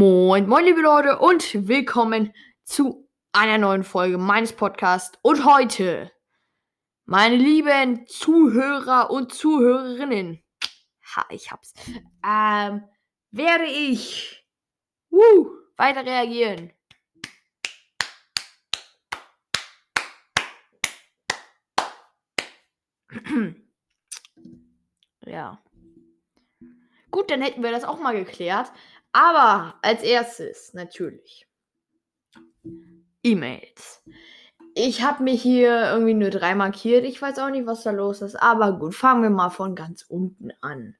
Moin, moin, liebe Leute, und willkommen zu einer neuen Folge meines Podcasts. Und heute, meine lieben Zuhörer und Zuhörerinnen, ha, ich hab's, ähm, werde ich wuh, weiter reagieren. ja. Gut, dann hätten wir das auch mal geklärt. Aber als erstes natürlich E-Mails. Ich habe mich hier irgendwie nur drei markiert. Ich weiß auch nicht, was da los ist. Aber gut, fangen wir mal von ganz unten an.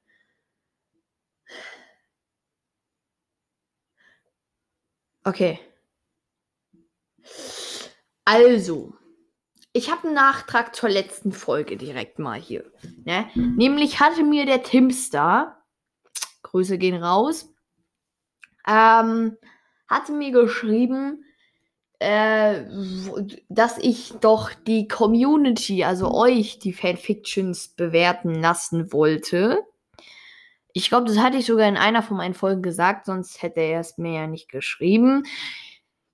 Okay. Also, ich habe einen Nachtrag zur letzten Folge direkt mal hier. Ne? Nämlich hatte mir der Timster, Grüße gehen raus, ähm, hatte mir geschrieben, äh, dass ich doch die Community, also euch, die Fanfictions bewerten lassen wollte. Ich glaube, das hatte ich sogar in einer von meinen Folgen gesagt, sonst hätte er es mir ja nicht geschrieben.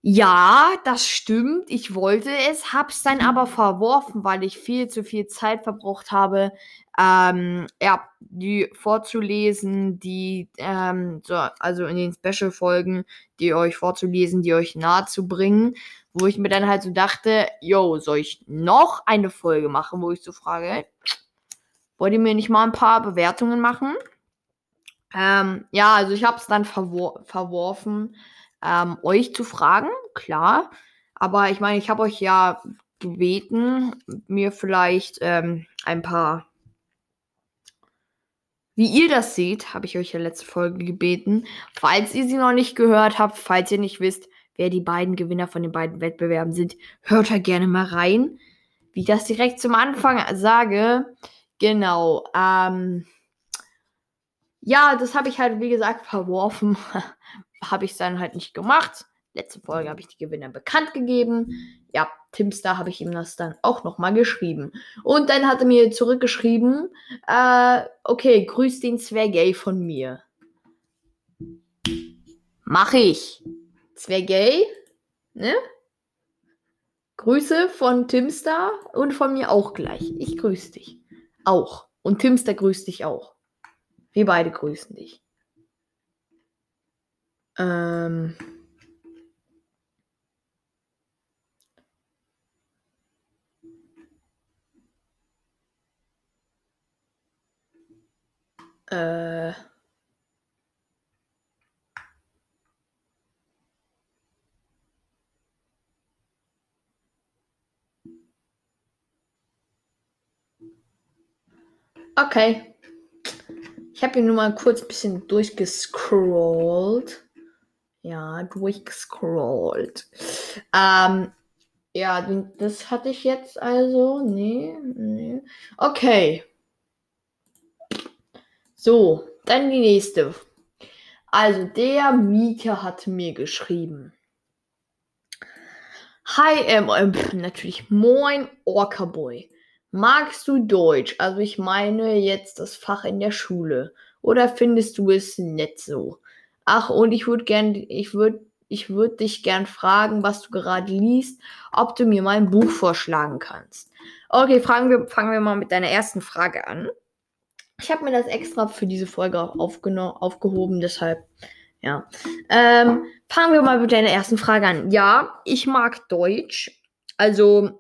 Ja, das stimmt. Ich wollte es, hab's dann aber verworfen, weil ich viel zu viel Zeit verbraucht habe, ähm, ja, die vorzulesen, die, ähm, so, also in den Special-Folgen, die euch vorzulesen, die euch nahe zu bringen, wo ich mir dann halt so dachte, yo, soll ich noch eine Folge machen, wo ich so frage, wollt ihr mir nicht mal ein paar Bewertungen machen? Ähm, ja, also ich habe es dann verwor verworfen, ähm, euch zu fragen, klar. Aber ich meine, ich habe euch ja gebeten, mir vielleicht ähm, ein paar, wie ihr das seht, habe ich euch ja letzte Folge gebeten. Falls ihr sie noch nicht gehört habt, falls ihr nicht wisst, wer die beiden Gewinner von den beiden Wettbewerben sind, hört da gerne mal rein. Wie ich das direkt zum Anfang sage, genau, ähm, ja, das habe ich halt, wie gesagt, verworfen, habe ich es dann halt nicht gemacht. Letzte Folge habe ich die Gewinner bekannt gegeben. Ja, Timstar habe ich ihm das dann auch nochmal geschrieben. Und dann hat er mir zurückgeschrieben, äh, okay, grüß den Zwergay von mir. Mach ich. Zwergay, ne? Grüße von Timstar und von mir auch gleich. Ich grüße dich. Auch. Und Timstar grüßt dich auch. Wir beide grüßen dich. Ähm. Äh. Okay. Ich habe hier nur mal kurz ein bisschen durchgescrollt. Ja, durchgescrollt. Ähm, ja, das hatte ich jetzt also. Nee, nee. Okay. So, dann die nächste. Also, der Mieter hat mir geschrieben. Hi, ähm, ähm natürlich moin, Orca Boy. Magst du Deutsch? Also ich meine jetzt das Fach in der Schule. Oder findest du es nett so? Ach, und ich würde gern, ich würde, ich würde dich gern fragen, was du gerade liest, ob du mir mal ein Buch vorschlagen kannst. Okay, fangen wir, fangen wir mal mit deiner ersten Frage an. Ich habe mir das extra für diese Folge auch aufgehoben, deshalb, ja. Ähm, fangen wir mal mit deiner ersten Frage an. Ja, ich mag Deutsch. Also,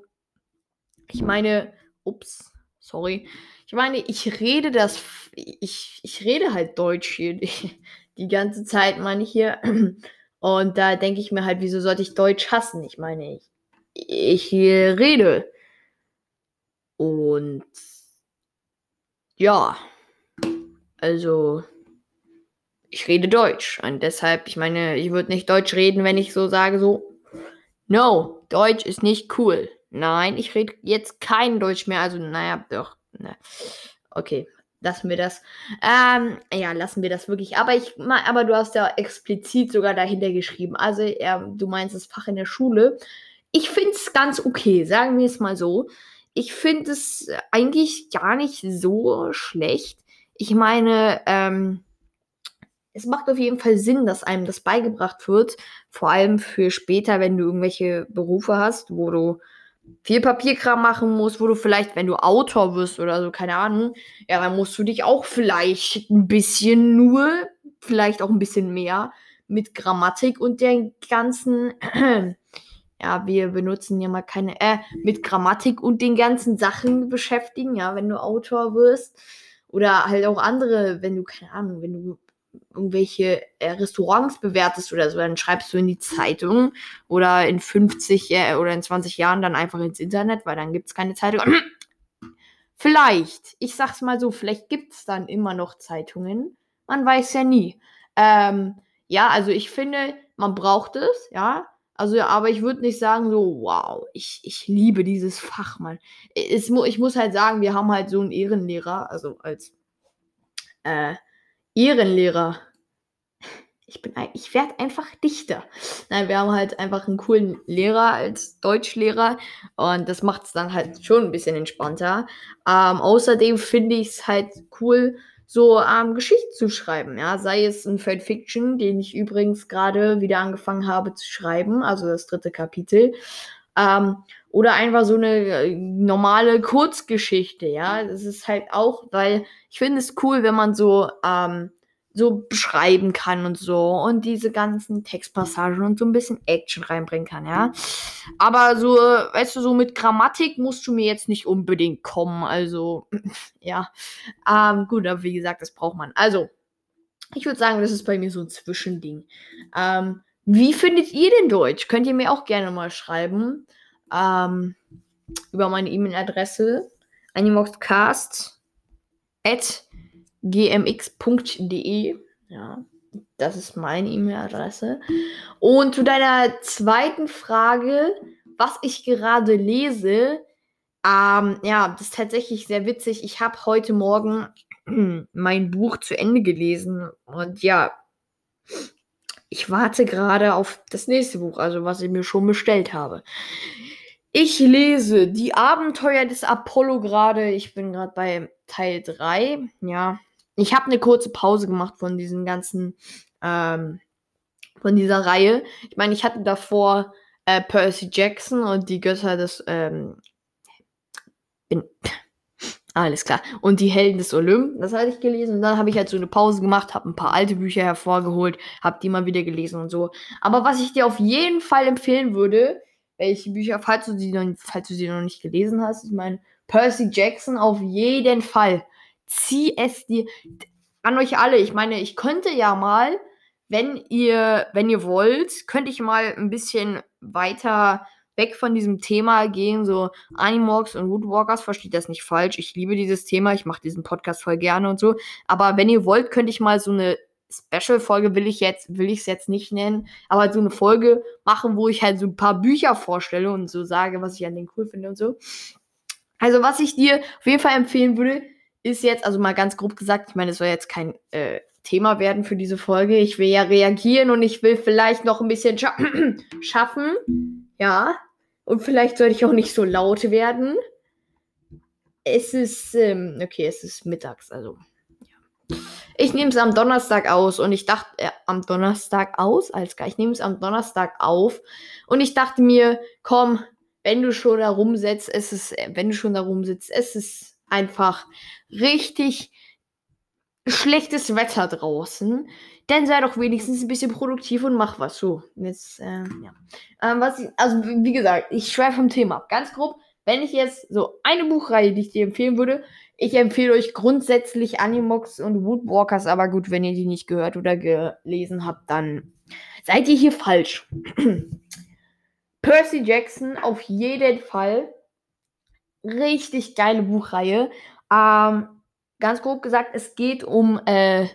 ich meine, ups, sorry. Ich meine, ich rede das, ich, ich rede halt Deutsch hier die, ganze Zeit, meine ich hier. Und da denke ich mir halt, wieso sollte ich Deutsch hassen? Ich meine, ich, ich rede. Und ja, also ich rede Deutsch. Und deshalb, ich meine, ich würde nicht Deutsch reden, wenn ich so sage, so, no, Deutsch ist nicht cool. Nein, ich rede jetzt kein Deutsch mehr. Also, naja, doch. Ne. Okay, lassen wir das. Ähm, ja, lassen wir das wirklich. Aber ich, aber du hast ja explizit sogar dahinter geschrieben. Also, ja, du meinst das Fach in der Schule. Ich finde es ganz okay, sagen wir es mal so. Ich finde es eigentlich gar nicht so schlecht. Ich meine, ähm, es macht auf jeden Fall Sinn, dass einem das beigebracht wird. Vor allem für später, wenn du irgendwelche Berufe hast, wo du viel Papierkram machen musst, wo du vielleicht, wenn du Autor wirst oder so, keine Ahnung, ja, dann musst du dich auch vielleicht ein bisschen nur, vielleicht auch ein bisschen mehr mit Grammatik und den ganzen, ja, wir benutzen ja mal keine, äh, mit Grammatik und den ganzen Sachen beschäftigen, ja, wenn du Autor wirst. Oder halt auch andere, wenn du, keine Ahnung, wenn du irgendwelche äh, Restaurants bewertest oder so, dann schreibst du in die Zeitung oder in 50 äh, oder in 20 Jahren dann einfach ins Internet, weil dann gibt es keine Zeitung. vielleicht, ich sag's mal so, vielleicht gibt es dann immer noch Zeitungen. Man weiß ja nie. Ähm, ja, also ich finde, man braucht es, ja. Also, aber ich würde nicht sagen, so, wow, ich, ich liebe dieses Fach, Mann. Es, ich muss halt sagen, wir haben halt so einen Ehrenlehrer, also als äh, Ehrenlehrer. Ich bin, ich werde einfach Dichter. Nein, wir haben halt einfach einen coolen Lehrer als Deutschlehrer und das macht es dann halt schon ein bisschen entspannter. Ähm, außerdem finde ich es halt cool, so ähm, Geschichten zu schreiben. Ja, sei es ein Fan Fiction, den ich übrigens gerade wieder angefangen habe zu schreiben, also das dritte Kapitel. Ähm, oder einfach so eine äh, normale Kurzgeschichte, ja. Das ist halt auch, weil ich finde es cool, wenn man so, ähm, so beschreiben kann und so und diese ganzen Textpassagen und so ein bisschen Action reinbringen kann, ja. Aber so, weißt du, so mit Grammatik musst du mir jetzt nicht unbedingt kommen, also, ja. Ähm, gut, aber wie gesagt, das braucht man. Also, ich würde sagen, das ist bei mir so ein Zwischending. Ähm, wie findet ihr denn Deutsch? Könnt ihr mir auch gerne mal schreiben ähm, über meine E-Mail-Adresse animoxcast.gmx.de. Ja, das ist meine E-Mail-Adresse. Und zu deiner zweiten Frage, was ich gerade lese, ähm, ja, das ist tatsächlich sehr witzig. Ich habe heute Morgen mein Buch zu Ende gelesen und ja, ich warte gerade auf das nächste Buch, also was ich mir schon bestellt habe. Ich lese Die Abenteuer des Apollo gerade. Ich bin gerade bei Teil 3. Ja. Ich habe eine kurze Pause gemacht von diesen ganzen, ähm, von dieser Reihe. Ich meine, ich hatte davor äh, Percy Jackson und die Götter des, ähm, bin, alles klar. Und die Helden des Olymp, das hatte ich gelesen. Und dann habe ich halt so eine Pause gemacht, habe ein paar alte Bücher hervorgeholt, habe die mal wieder gelesen und so. Aber was ich dir auf jeden Fall empfehlen würde, welche Bücher, falls du sie noch, falls du sie noch nicht gelesen hast. Ich meine, Percy Jackson auf jeden Fall. Zieh es dir an euch alle. Ich meine, ich könnte ja mal, wenn ihr, wenn ihr wollt, könnte ich mal ein bisschen weiter weg von diesem Thema gehen, so Animorphs und Woodwalkers, versteht das nicht falsch. Ich liebe dieses Thema, ich mache diesen Podcast voll gerne und so. Aber wenn ihr wollt, könnte ich mal so eine Special-Folge will ich jetzt, will ich es jetzt nicht nennen, aber halt so eine Folge machen, wo ich halt so ein paar Bücher vorstelle und so sage, was ich an denen cool finde und so. Also, was ich dir auf jeden Fall empfehlen würde, ist jetzt, also mal ganz grob gesagt, ich meine, es soll jetzt kein äh, Thema werden für diese Folge. Ich will ja reagieren und ich will vielleicht noch ein bisschen scha schaffen. Ja. Und vielleicht sollte ich auch nicht so laut werden. Es ist, ähm, okay, es ist mittags, also ich nehme es am Donnerstag aus und ich dachte, äh, am Donnerstag aus, als ich nehme es am Donnerstag auf und ich dachte mir, komm, wenn du schon da rumsitzt, es ist, äh, wenn du schon da rumsitzt, es ist einfach richtig schlechtes Wetter draußen. Dann sei doch wenigstens ein bisschen produktiv und mach was. So, jetzt, äh, ja. Ähm, was ich, also, wie gesagt, ich schweife vom Thema ab. Ganz grob, wenn ich jetzt so eine Buchreihe, die ich dir empfehlen würde, ich empfehle euch grundsätzlich Animox und Woodwalkers, aber gut, wenn ihr die nicht gehört oder gelesen habt, dann seid ihr hier falsch. Percy Jackson auf jeden Fall. Richtig geile Buchreihe. Ähm, ganz grob gesagt, es geht um äh,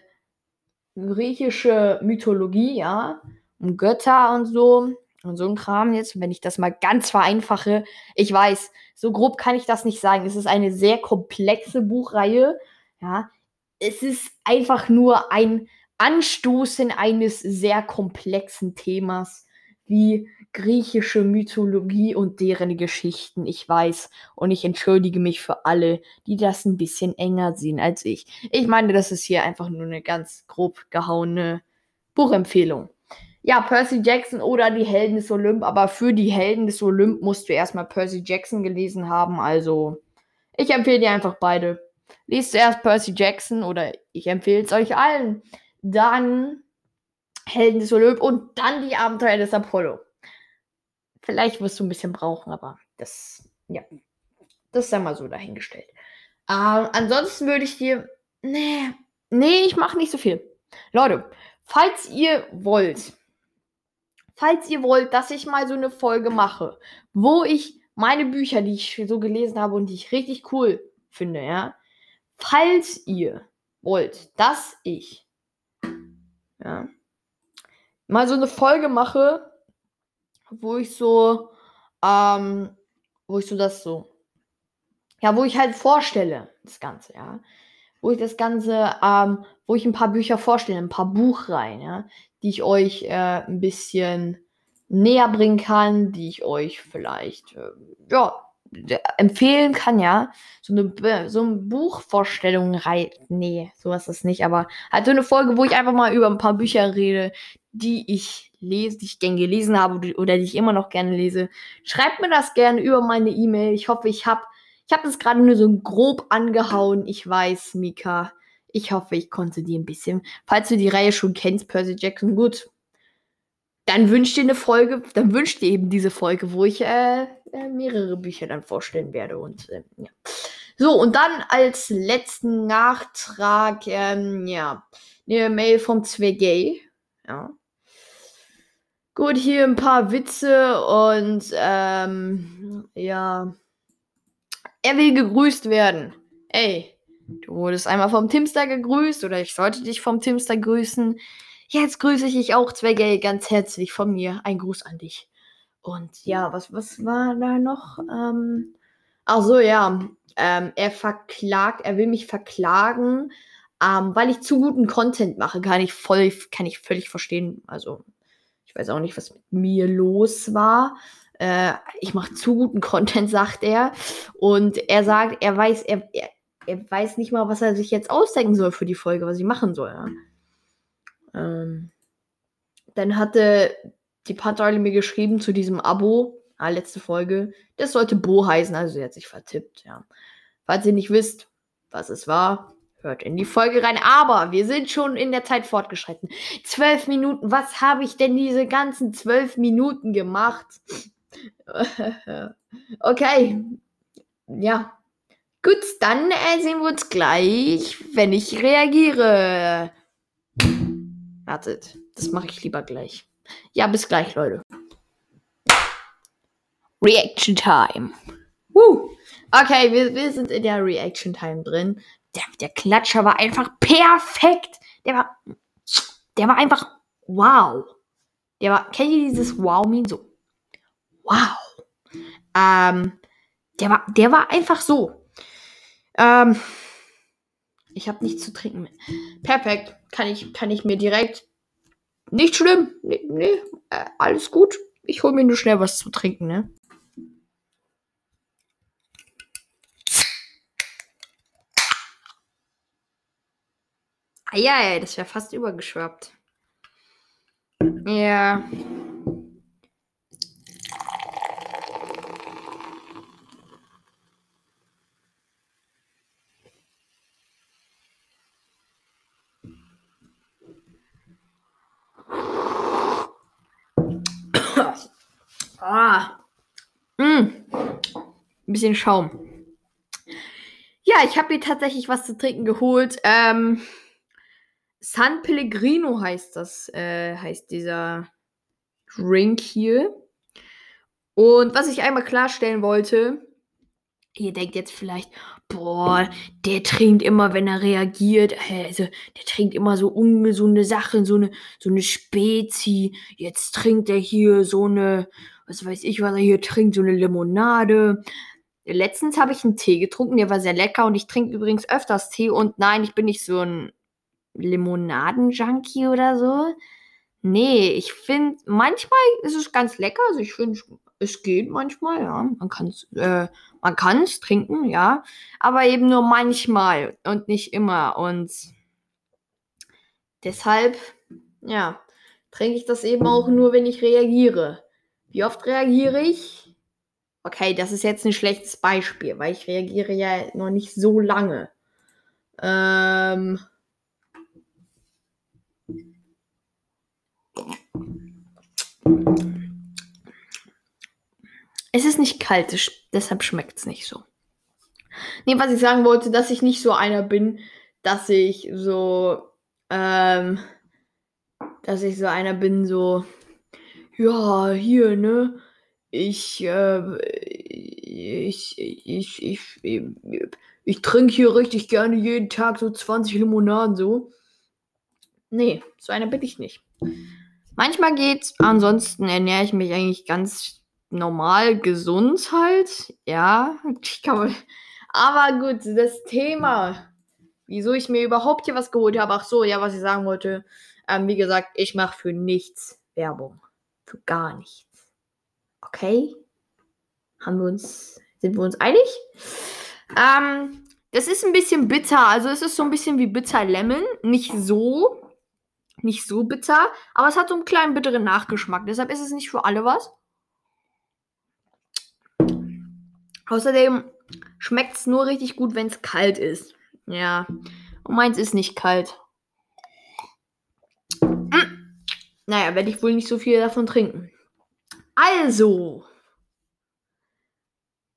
griechische Mythologie, ja, um Götter und so und so ein Kram jetzt, wenn ich das mal ganz vereinfache. Ich weiß, so grob kann ich das nicht sagen. Es ist eine sehr komplexe Buchreihe. Ja, es ist einfach nur ein Anstoßen eines sehr komplexen Themas, wie griechische Mythologie und deren Geschichten. Ich weiß und ich entschuldige mich für alle, die das ein bisschen enger sehen als ich. Ich meine, das ist hier einfach nur eine ganz grob gehauene Buchempfehlung. Ja, Percy Jackson oder die Helden des Olymp, aber für die Helden des Olymp musst du erstmal Percy Jackson gelesen haben, also ich empfehle dir einfach beide. Lies zuerst Percy Jackson oder ich empfehle es euch allen. Dann Helden des Olymp und dann die Abenteuer des Apollo. Vielleicht wirst du ein bisschen brauchen, aber das, ja, das sei mal so dahingestellt. Ähm, ansonsten würde ich dir, nee, nee, ich mache nicht so viel. Leute, falls ihr wollt, falls ihr wollt, dass ich mal so eine Folge mache, wo ich meine Bücher, die ich so gelesen habe und die ich richtig cool finde, ja, falls ihr wollt, dass ich, ja, mal so eine Folge mache, wo ich so, ähm, wo ich so das so, ja, wo ich halt vorstelle, das Ganze, ja. Wo ich das Ganze, ähm, wo ich ein paar Bücher vorstelle, ein paar Buchreihen, ja, die ich euch äh, ein bisschen näher bringen kann, die ich euch vielleicht, äh, ja, empfehlen kann, ja. So eine, so eine Buchvorstellung, nee, sowas ist nicht, aber halt so eine Folge, wo ich einfach mal über ein paar Bücher rede, die ich lese, die ich gern gelesen habe oder die ich immer noch gerne lese. Schreibt mir das gerne über meine E-Mail. Ich hoffe, ich habe ich hab das gerade nur so grob angehauen. Ich weiß, Mika. Ich hoffe, ich konnte dir ein bisschen. Falls du die Reihe schon kennst, Percy Jackson, gut. Dann wünscht dir eine Folge, dann wünscht dir eben diese Folge, wo ich äh, äh, mehrere Bücher dann vorstellen werde. Und äh, ja. So, und dann als letzten Nachtrag, ähm, ja, eine Mail vom Zwergay. Ja. Gut, hier ein paar Witze und ähm, ja. Er will gegrüßt werden. Ey, du wurdest einmal vom Timster gegrüßt oder ich sollte dich vom Timster grüßen. Jetzt grüße ich dich auch, Zwergay, ganz herzlich von mir. Ein Gruß an dich. Und ja, was, was war da noch? Ähm, ach so, ja. Ähm, er verklagt, er will mich verklagen, ähm, weil ich zu guten Content mache. Kann ich voll, kann ich völlig verstehen. Also, ich weiß auch nicht, was mit mir los war. Äh, ich mache zu guten Content, sagt er. Und er sagt, er weiß, er, er, er, weiß nicht mal, was er sich jetzt ausdenken soll für die Folge, was ich machen soll. Ja. Ähm, dann hatte die Panteule mir geschrieben zu diesem Abo, ah, letzte Folge. Das sollte Bo heißen, also sie hat sich vertippt, ja. Falls ihr nicht wisst, was es war, Hört in die Folge rein. Aber wir sind schon in der Zeit fortgeschritten. Zwölf Minuten. Was habe ich denn diese ganzen zwölf Minuten gemacht? okay. Ja. Gut, dann äh, sehen wir uns gleich, wenn ich reagiere. Wartet, das mache ich lieber gleich. Ja, bis gleich, Leute. Reaction Time. Woo. Okay, wir, wir sind in der Reaction Time drin der, der Klatscher war einfach perfekt. Der war, der war einfach wow. Der war, kennt ihr dieses Wow-Meme so? Wow. Ähm, der war, der war einfach so. Ähm, ich habe nichts zu trinken. Perfekt. Kann ich, kann ich mir direkt. Nicht schlimm. Nee, nee äh, alles gut. Ich hole mir nur schnell was zu trinken, ne? Ja, das wäre fast übergeschwappt. Ja. ah. Mm. Ein bisschen Schaum. Ja, ich habe mir tatsächlich was zu trinken geholt. Ähm, San Pellegrino heißt das, äh, heißt dieser Drink hier. Und was ich einmal klarstellen wollte, ihr denkt jetzt vielleicht, boah, der trinkt immer, wenn er reagiert, also der trinkt immer so ungesunde Sachen, so eine, so eine Spezi. Jetzt trinkt er hier so eine, was weiß ich, was er hier trinkt, so eine Limonade. Letztens habe ich einen Tee getrunken, der war sehr lecker und ich trinke übrigens öfters Tee und nein, ich bin nicht so ein Limonaden-Junkie oder so. Nee, ich finde, manchmal ist es ganz lecker. Also ich finde, es geht manchmal, ja. Man kann es äh, trinken, ja. Aber eben nur manchmal und nicht immer. Und deshalb, ja, trinke ich das eben auch nur, wenn ich reagiere. Wie oft reagiere ich? Okay, das ist jetzt ein schlechtes Beispiel, weil ich reagiere ja noch nicht so lange. Ähm. Es ist nicht kalt, deshalb schmeckt es nicht so. Nee, was ich sagen wollte, dass ich nicht so einer bin, dass ich so, ähm, dass ich so einer bin, so, ja, hier, ne, ich, äh, ich, ich, ich, ich, trinke hier richtig gerne jeden Tag so 20 Limonaden so. Nee, so einer bin ich nicht. Manchmal geht's, ansonsten ernähre ich mich eigentlich ganz normal gesund halt. Ja, man. Aber gut, das Thema, wieso ich mir überhaupt hier was geholt habe. Ach so, ja, was ich sagen wollte. Ähm, wie gesagt, ich mache für nichts Werbung. Für gar nichts. Okay? Haben wir uns, sind wir uns einig? Ähm, das ist ein bisschen bitter. Also es ist so ein bisschen wie Bitter Lemon. Nicht so. Nicht so bitter. Aber es hat so einen kleinen bitteren Nachgeschmack. Deshalb ist es nicht für alle was. Außerdem schmeckt es nur richtig gut, wenn es kalt ist. Ja. Und meins ist nicht kalt. Hm. Naja, werde ich wohl nicht so viel davon trinken. Also.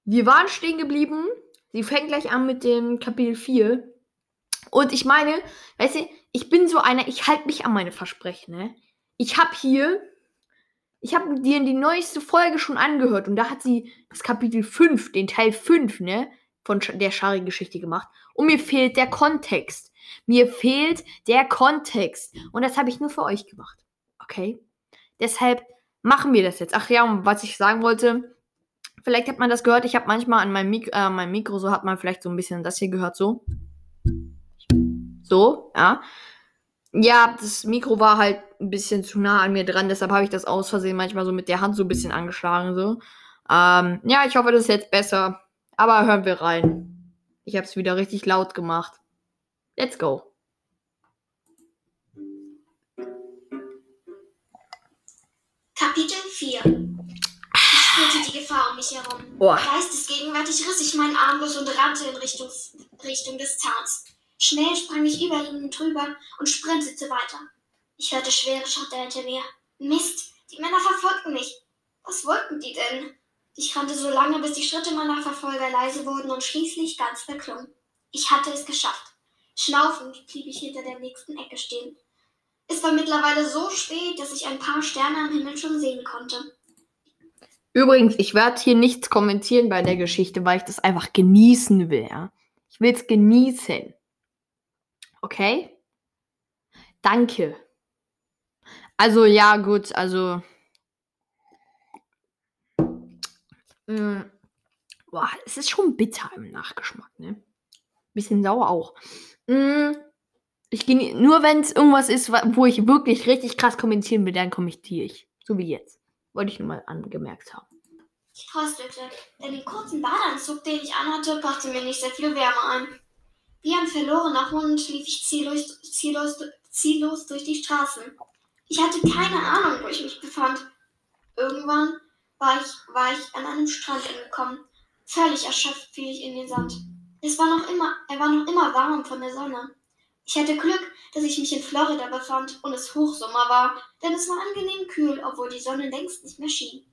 Wir waren stehen geblieben. Sie fängt gleich an mit dem Kapitel 4. Und ich meine, weißt du, ich bin so einer, ich halte mich an meine Versprechen, ne? Ich habe hier ich habe dir die neueste Folge schon angehört und da hat sie das Kapitel 5, den Teil 5, ne, von der Shari-Geschichte gemacht. Und mir fehlt der Kontext. Mir fehlt der Kontext. Und das habe ich nur für euch gemacht. Okay? Deshalb machen wir das jetzt. Ach ja, und was ich sagen wollte, vielleicht hat man das gehört. Ich habe manchmal an meinem, Mik äh, meinem Mikro, so hat man vielleicht so ein bisschen das hier gehört, so. So, ja. Ja, das Mikro war halt ein bisschen zu nah an mir dran, deshalb habe ich das aus Versehen manchmal so mit der Hand so ein bisschen angeschlagen. So. Ähm, ja, ich hoffe, das ist jetzt besser. Aber hören wir rein. Ich habe es wieder richtig laut gemacht. Let's go. 4 Ich spürte die Gefahr um mich herum. Boah. Geistesgegenwärtig riss ich meinen Arm los und rannte in Richtung, Richtung des Zahns. Schnell sprang ich über ihn drüber und sprintete weiter. Ich hörte schwere Schritte hinter mir. Mist, die Männer verfolgten mich. Was wollten die denn? Ich rannte so lange, bis die Schritte meiner Verfolger leise wurden und schließlich ganz verklungen. Ich hatte es geschafft. Schnaufend blieb ich hinter der nächsten Ecke stehen. Es war mittlerweile so spät, dass ich ein paar Sterne am Himmel schon sehen konnte. Übrigens, ich werde hier nichts kommentieren bei der Geschichte, weil ich das einfach genießen will. Ja? Ich will es genießen. Okay? Danke. Also, ja, gut, also. Mh, mm, boah, es ist schon bitter im Nachgeschmack, ne? Bisschen sauer auch. Mh, mm, ich gehe nur wenn es irgendwas ist, wo ich wirklich richtig krass kommentieren will, dann kommentiere ich. So wie jetzt. Wollte ich nur mal angemerkt haben. Ich fröstelte, denn den kurzen Badeanzug, den ich anhatte, brachte mir nicht sehr viel Wärme ein. Wie ein verlorener Hund lief ich ziellos, ziellos, ziellos durch die Straßen. Ich hatte keine Ahnung, wo ich mich befand. Irgendwann war ich, war ich an einem Strand angekommen. Völlig erschöpft fiel ich in den Sand. Es war noch immer, er war noch immer warm von der Sonne. Ich hatte Glück, dass ich mich in Florida befand und es Hochsommer war, denn es war angenehm kühl, obwohl die Sonne längst nicht mehr schien.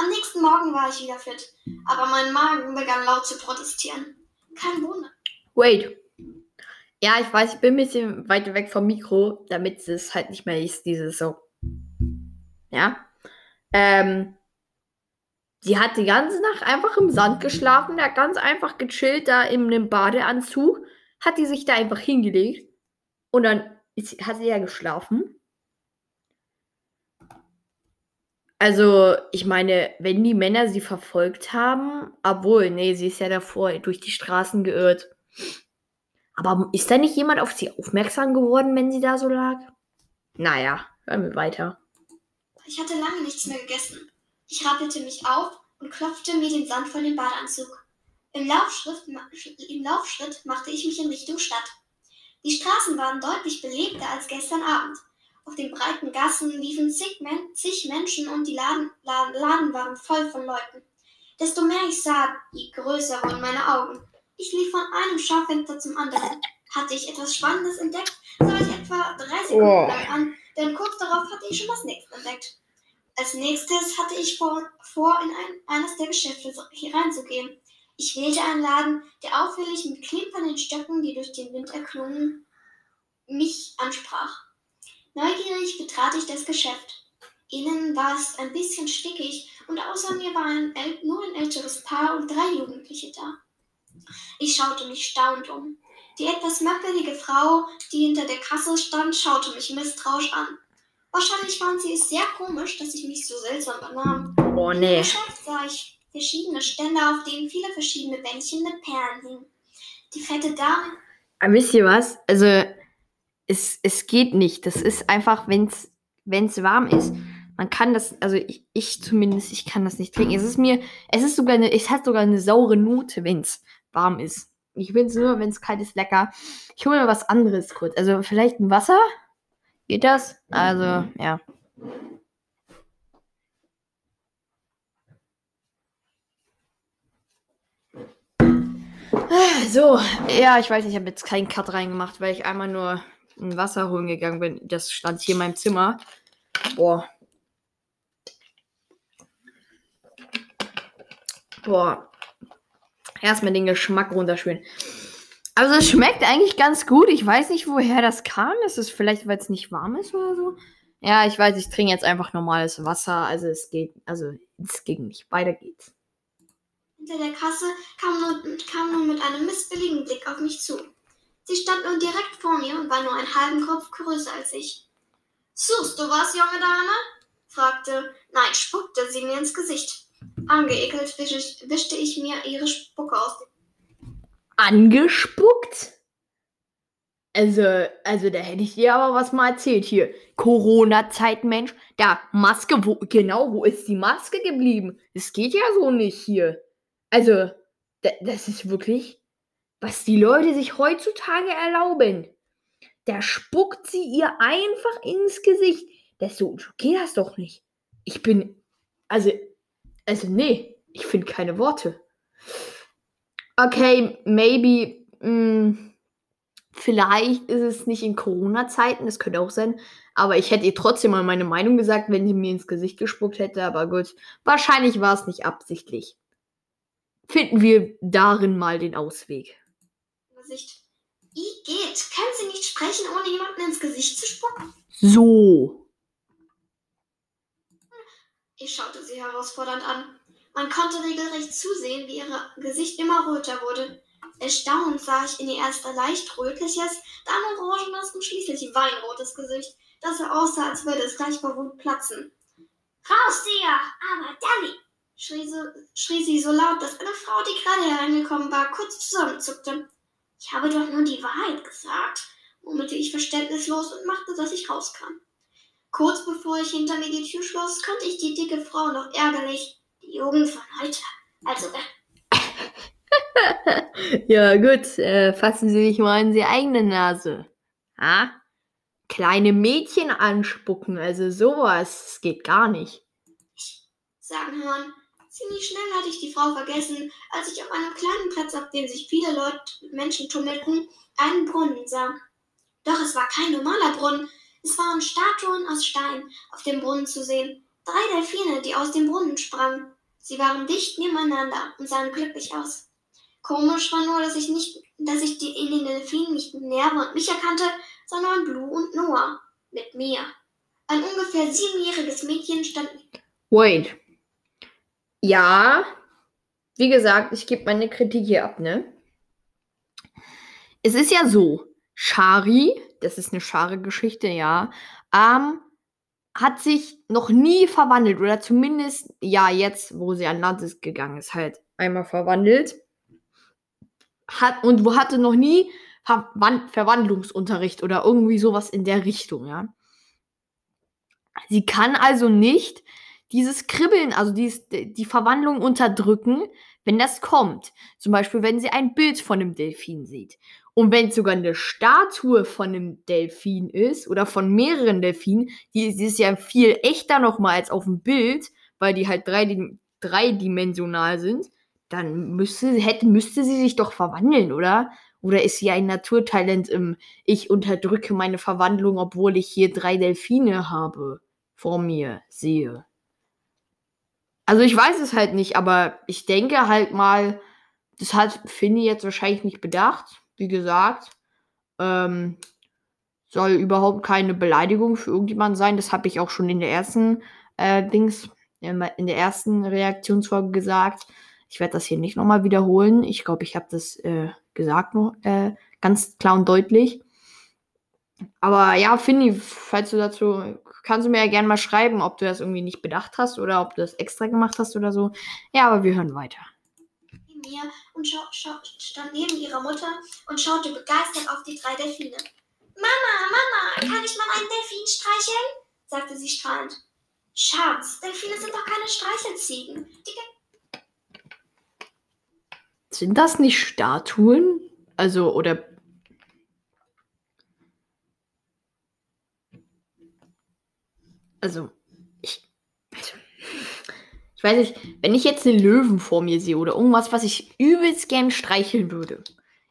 Am nächsten Morgen war ich wieder fit, aber mein Magen begann laut zu protestieren. Kein Wunder. Wait. Ja, ich weiß, ich bin ein bisschen weiter weg vom Mikro, damit es halt nicht mehr ist, dieses so. Ja. Ähm, sie hat die ganze Nacht einfach im Sand geschlafen, der hat ganz einfach gechillt da in einem Badeanzug, hat die sich da einfach hingelegt und dann ist, hat sie ja geschlafen. Also, ich meine, wenn die Männer sie verfolgt haben, obwohl, nee, sie ist ja davor durch die Straßen geirrt. Aber ist da nicht jemand auf sie aufmerksam geworden, wenn sie da so lag? Naja. hören wir weiter. Ich hatte lange nichts mehr gegessen. Ich rappelte mich auf und klopfte mir den Sand von dem Badeanzug. Im Laufschritt, Im Laufschritt machte ich mich in Richtung Stadt. Die Straßen waren deutlich belebter als gestern Abend. Auf den breiten Gassen liefen zig, Men zig Menschen und die Laden, Laden, Laden waren voll von Leuten. Desto mehr ich sah, je größer wurden meine Augen. Ich lief von einem Schaufenster zum anderen. Hatte ich etwas Spannendes entdeckt, sah ich etwa drei Sekunden Oh. lang an, denn kurz darauf hatte ich schon das nächste entdeckt. Als nächstes hatte ich vor, vor in ein, eines der Geschäfte reinzugehen. Ich wählte einen Laden, der auffällig mit klimpernden Stöcken, die durch den Wind erklungen, mich ansprach. Neugierig betrat ich das Geschäft. Innen war es ein bisschen stickig und außer mir war ein nur ein älteres Paar und drei Jugendliche da. Ich schaute mich staunend um. Die etwas möppelige Frau, die hinter der Kasse stand, schaute mich misstrauisch an. Wahrscheinlich fand sie es sehr komisch, dass ich mich so seltsam benahm. Oh Im nee. Geschäft sah ich verschiedene Stände, auf denen viele verschiedene Bändchen mit Perlen hingen. Die fette Dame, Aber wisst ihr was? Also, es, es geht nicht. Das ist einfach, wenn es warm ist. Man kann das, also ich, ich zumindest, ich kann das nicht trinken. Es ist mir, es ist sogar eine, es hat sogar eine saure Note, wenn es warm ist. Ich finde es nur, wenn es kalt ist, lecker. Ich hole mir was anderes kurz. Also vielleicht ein Wasser? Geht das? Also, ja. So, ja, ich weiß, ich habe jetzt keinen Cut reingemacht, weil ich einmal nur ein Wasser holen gegangen bin. Das stand hier in meinem Zimmer. Boah. Boah. Erstmal den Geschmack runterschwören. Also es schmeckt eigentlich ganz gut. Ich weiß nicht, woher das kam. Ist es vielleicht, weil es nicht warm ist oder so? Ja, ich weiß, ich trinke jetzt einfach normales Wasser. Also es geht, also es ging nicht. Weiter geht's. Hinter der Kasse kam nun, kam nun mit einem missbilligen Blick auf mich zu. Sie stand nun direkt vor mir und war nur einen halben Kopf größer als ich. Suchst du was, junge Dame? fragte, nein, spuckte sie mir ins Gesicht. Angeekelt wischte ich, mir ihre Spucke aus angespuckt? Also, also da hätte ich dir aber was mal erzählt hier. Corona-Zeit, Mensch. Da, Maske, wo, genau, wo ist die Maske geblieben? Es geht ja so nicht hier. Also, da, das ist wirklich, was die Leute sich heutzutage erlauben. Da spuckt sie ihr einfach ins Gesicht. Das so, so geht das doch nicht. Ich bin, also, also nee, ich finde keine Worte. Okay, maybe, mh, vielleicht ist es nicht in Corona-Zeiten, das könnte auch sein. Aber ich hätte ihr trotzdem mal meine Meinung gesagt, wenn sie mir ins Gesicht gespuckt hätte. Aber gut, wahrscheinlich war es nicht absichtlich. Finden wir darin mal den Ausweg. Gesicht. I geht. Können Sie nicht sprechen, ohne jemanden ins Gesicht zu spucken? So. Ich schaute sie herausfordernd an. Man konnte regelrecht zusehen, wie ihr Gesicht immer röter wurde. Erstaunt sah ich in ihr erst ein leicht rötliches, dann orangenes und schließlich weinrotes Gesicht, das so aussah, als würde es gleich vor Wut platzen. Raus, dir! Aber Danny! Schrie, so, schrie sie so laut, dass eine Frau, die gerade hereingekommen war, kurz zusammenzuckte. Ich habe doch nur die Wahrheit gesagt, murmelte ich verständnislos und machte, dass ich rauskam. Kurz bevor ich hinter mir die Tür schloss, kannte ich die dicke Frau noch ärgerlich. Die Jugend von heute. Also, äh, Ja, gut. Äh, fassen Sie sich mal in die eigene Nase. Ha? Kleine Mädchen anspucken, also sowas. Das geht gar nicht. sagen hören. Ziemlich schnell hatte ich die Frau vergessen, als ich auf einem kleinen Platz, auf dem sich viele Leute Menschen tummelten, einen Brunnen sah. Doch es war kein normaler Brunnen. Es waren Statuen aus Stein auf dem Brunnen zu sehen. Drei Delfine, die aus dem Brunnen sprangen. Sie waren dicht nebeneinander und sahen glücklich aus. Komisch war nur, dass ich nicht, dass ich die in den Delfinen nicht Nerve und mich erkannte, sondern Blue und Noah mit mir. Ein ungefähr siebenjähriges Mädchen stand Wait. Ja. Wie gesagt, ich gebe meine Kritik hier ab, ne? Es ist ja so, Shari, das ist eine Shari-Geschichte, ja, ähm, hat sich noch nie verwandelt oder zumindest, ja, jetzt, wo sie an Land gegangen ist, halt einmal verwandelt. Hat, und wo hatte noch nie Verwan Verwandlungsunterricht oder irgendwie sowas in der Richtung, ja. Sie kann also nicht dieses Kribbeln, also dies, die Verwandlung unterdrücken, wenn das kommt. Zum Beispiel, wenn sie ein Bild von einem Delfin sieht. Und wenn es sogar eine Statue von einem Delfin ist oder von mehreren Delfinen, die, die ist ja viel echter nochmal als auf dem Bild, weil die halt dreidim dreidimensional sind, dann müsste, hätte, müsste sie sich doch verwandeln, oder? Oder ist sie ein Naturtalent im Ich unterdrücke meine Verwandlung, obwohl ich hier drei Delfine habe, vor mir sehe? Also ich weiß es halt nicht, aber ich denke halt mal, das hat Finny jetzt wahrscheinlich nicht bedacht. Wie gesagt, ähm, soll überhaupt keine Beleidigung für irgendjemanden sein. Das habe ich auch schon in der ersten äh, Dings, in der ersten Reaktionsfolge gesagt. Ich werde das hier nicht nochmal wiederholen. Ich glaube, ich habe das äh, gesagt noch äh, ganz klar und deutlich. Aber ja, Finny, falls du dazu kannst du mir ja gerne mal schreiben, ob du das irgendwie nicht bedacht hast oder ob du das extra gemacht hast oder so. Ja, aber wir hören weiter. Mir und stand neben ihrer Mutter und schaute begeistert auf die drei Delfine. Mama, Mama, kann ich mal einen Delfin streicheln? sagte sie strahlend. Schatz, Delfine sind doch keine Streichelziegen. Die sind das nicht Statuen? Also, oder also, ich, also, ich weiß nicht, wenn ich jetzt einen Löwen vor mir sehe oder irgendwas, was ich übelst gern streicheln würde,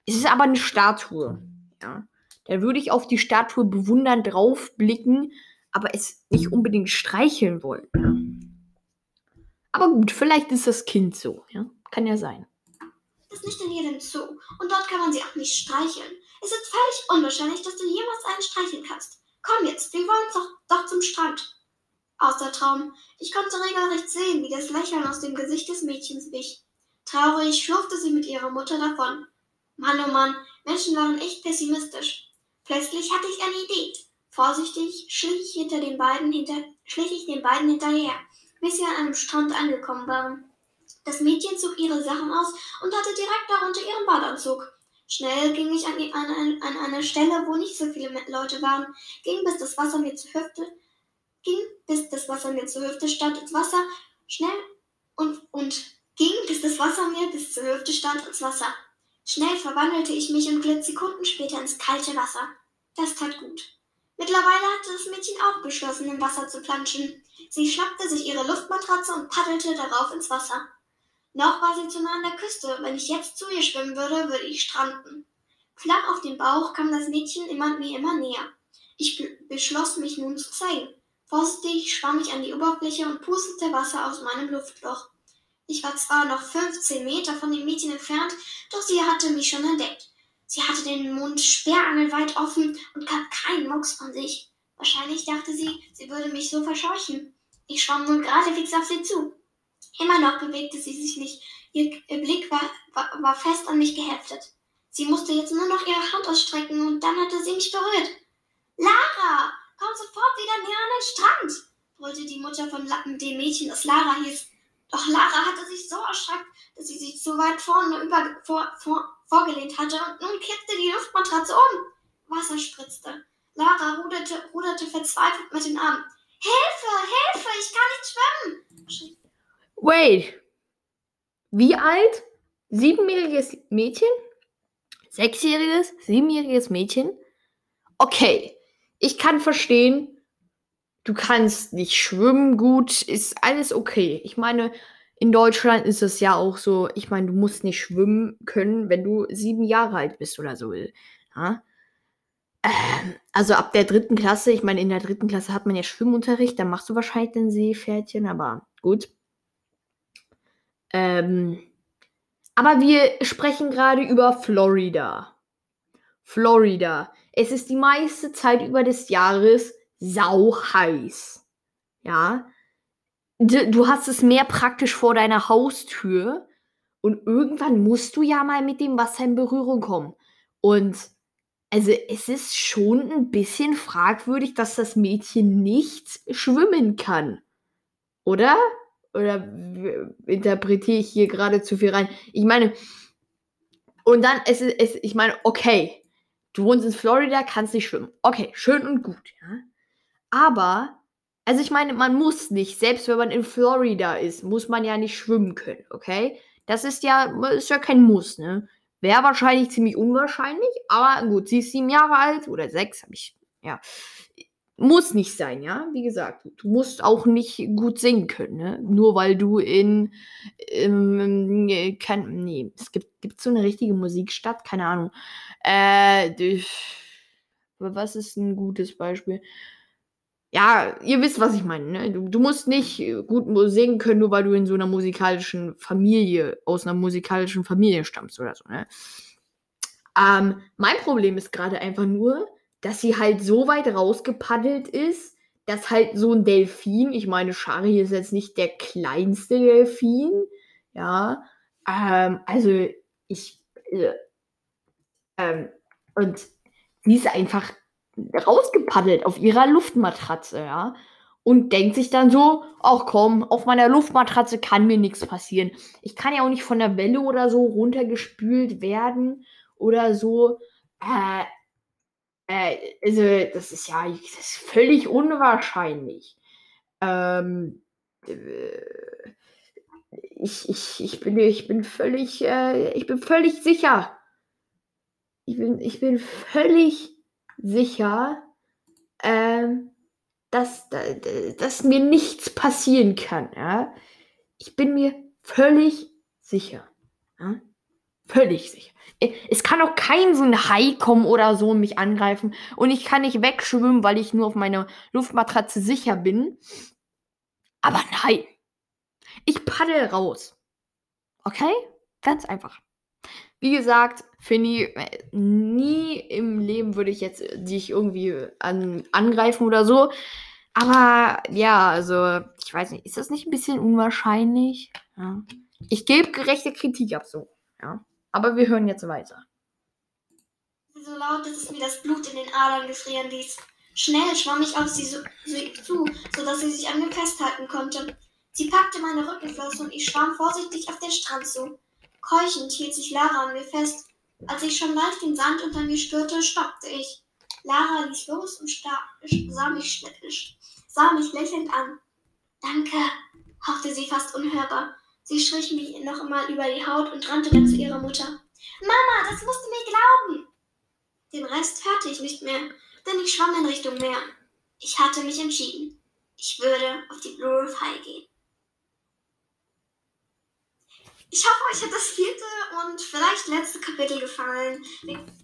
es ist aber eine Statue, ja, dann würde ich auf die Statue bewundernd draufblicken, aber es nicht unbedingt streicheln wollen. Ja. Aber gut, vielleicht ist das Kind so, ja, kann ja sein. Ist nicht in jedem Zoo und dort kann man sie auch nicht streicheln. Es ist völlig unwahrscheinlich, dass du jemals einen streicheln kannst. Komm jetzt, wir wollen doch, doch zum Strand aus der Traum. Ich konnte regelrecht sehen, wie das Lächeln aus dem Gesicht des Mädchens wich. Traurig schlurfte sie mit ihrer Mutter davon. Mann, oh Mann, Menschen waren echt pessimistisch. Plötzlich hatte ich eine Idee. Vorsichtig schlich ich, hinter den beiden hinter, schlich ich den beiden hinterher, bis sie an einem Strand angekommen waren. Das Mädchen zog ihre Sachen aus und hatte direkt darunter ihren Badeanzug. Schnell ging ich an, an, an eine Stelle, wo nicht so viele Leute waren, ging bis das Wasser mir zur Hüfte ging, bis das Wasser mir zur Hüfte stand ins Wasser, schnell und, und ging, bis das Wasser mir bis zur Hüfte stand ins Wasser. Schnell verwandelte ich mich und glitt Sekunden später ins kalte Wasser. Das tat gut. Mittlerweile hatte das Mädchen auch beschlossen, im Wasser zu planschen. Sie schnappte sich ihre Luftmatratze und paddelte darauf ins Wasser. Noch war sie zu nah an der Küste. Wenn ich jetzt zu ihr schwimmen würde, würde ich stranden. Flach auf dem Bauch kam das Mädchen immer, mir immer näher. Ich beschloss, mich nun zu zeigen. Vorsichtig schwamm ich an die Oberfläche und pustete Wasser aus meinem Luftloch. Ich war zwar noch 15 Meter von dem Mädchen entfernt, doch sie hatte mich schon entdeckt. Sie hatte den Mund sperrangelweit offen und gab keinen Mucks von sich. Wahrscheinlich dachte sie, sie würde mich so verscheuchen. Ich schwamm nun gerade fix auf sie zu. Immer noch bewegte sie sich nicht. Ihr Blick war, war, war fest an mich geheftet. Sie musste jetzt nur noch ihre Hand ausstrecken und dann hatte sie mich berührt. Lara! Komm sofort wieder näher an den Strand, brüllte die Mutter von dem Mädchen, das Lara hieß. Doch Lara hatte sich so erschreckt, dass sie sich zu weit vorne über, vor, vor, vorgelehnt hatte und nun kippte die Luftmatratze um. Wasser spritzte. Lara ruderte, ruderte verzweifelt mit den Armen. Hilfe, Hilfe, ich kann nicht schwimmen. Wait. Wie alt? Siebenjähriges Mädchen? Sechsjähriges? Siebenjähriges Mädchen? Okay ich kann verstehen, du kannst nicht schwimmen gut, ist alles okay. Ich meine, in Deutschland ist es ja auch so, ich meine, du musst nicht schwimmen können, wenn du sieben Jahre alt bist oder so. Ja? Ähm, also ab der dritten Klasse, ich meine, in der dritten Klasse hat man ja Schwimmunterricht, dann machst du wahrscheinlich den Seepferdchen, aber gut. Ähm, aber wir sprechen gerade über Florida. Florida. Es ist die meiste Zeit über des Jahres sau heiß. Ja. Du, hast es mehr praktisch vor deiner Haustür. Und irgendwann musst du ja mal mit dem Wasser in Berührung kommen. Und also es ist schon ein bisschen fragwürdig, dass das Mädchen nicht schwimmen kann. Oder? Oder interpretiere ich hier gerade zu viel rein? Ich meine, und dann, es ist, es, ich meine, okay, Du wohnst in Florida, kannst nicht schwimmen. Okay, schön und gut, ja. Aber Also ich meine, man muss nicht, selbst wenn man in Florida ist, muss man ja nicht schwimmen können, okay? Das ist ja, ist ja kein Muss, ne? Wäre wahrscheinlich ziemlich unwahrscheinlich, aber gut, sie ist sieben Jahre alt oder sechs, habe ich, ja. Muss nicht sein, ja. Wie gesagt, du musst auch nicht gut singen können, ne? Nur weil du in, ähm, kein, nee, es gibt, gibt so eine richtige Musikstadt, keine Ahnung. Äh, was ist ein gutes Beispiel? Ja, ihr wisst, was ich meine. Ne? Du, du, musst nicht gut singen können, nur weil du in so einer musikalischen Familie, aus einer musikalischen Familie stammst oder so. Ne? Ähm, mein Problem ist gerade einfach nur, dass sie halt so weit rausgepaddelt ist, dass halt so ein Delfin, ich meine, Shari ist jetzt nicht der kleinste Delfin, ja, ähm, also ich, äh, ähm, und sie ist einfach rausgepaddelt auf ihrer Luftmatratze, ja. Und denkt sich dann so, ach komm, auf meiner Luftmatratze kann mir nichts passieren. Ich kann ja auch nicht von der Welle oder so runtergespült werden oder so. Äh, äh, also, das ist ja das ist völlig unwahrscheinlich. Ähm, äh, ich, ich, ich, bin, ich bin völlig, äh, ich bin völlig sicher. Ich bin, ich bin völlig sicher, ähm, dass, dass mir nichts passieren kann. Ja? Ich bin mir völlig sicher. Ja? Völlig sicher. Es kann auch kein so ein Hai kommen oder so und mich angreifen. Und ich kann nicht wegschwimmen, weil ich nur auf meiner Luftmatratze sicher bin. Aber nein. Ich paddel raus. Okay? Ganz einfach. Wie gesagt, Finny, äh, nie im Leben würde ich jetzt dich irgendwie an, angreifen oder so. Aber ja, also, ich weiß nicht, ist das nicht ein bisschen unwahrscheinlich? Ja. Ich gebe gerechte Kritik ab so. Ja. Aber wir hören jetzt weiter. So laut, dass es mir das Blut in den Adern gefrieren ließ. Schnell schwamm ich auf sie so, so zu, sodass sie sich an mir festhalten konnte. Sie packte meine Rückenflosse und ich schwamm vorsichtig auf den Strand zu. Keuchend hielt sich Lara an mir fest. Als ich schon leicht den Sand unter mir spürte, stoppte ich. Lara ließ los und sah mich, sah mich lächelnd an. Danke, hauchte sie fast unhörbar. Sie strich mich noch einmal über die Haut und rannte dann zu ihrer Mutter. Mama, das musst du mir glauben! Den Rest hörte ich nicht mehr, denn ich schwamm in Richtung Meer. Ich hatte mich entschieden. Ich würde auf die Blue Riff High gehen. Ich hoffe, euch hat das vierte und vielleicht letzte Kapitel gefallen.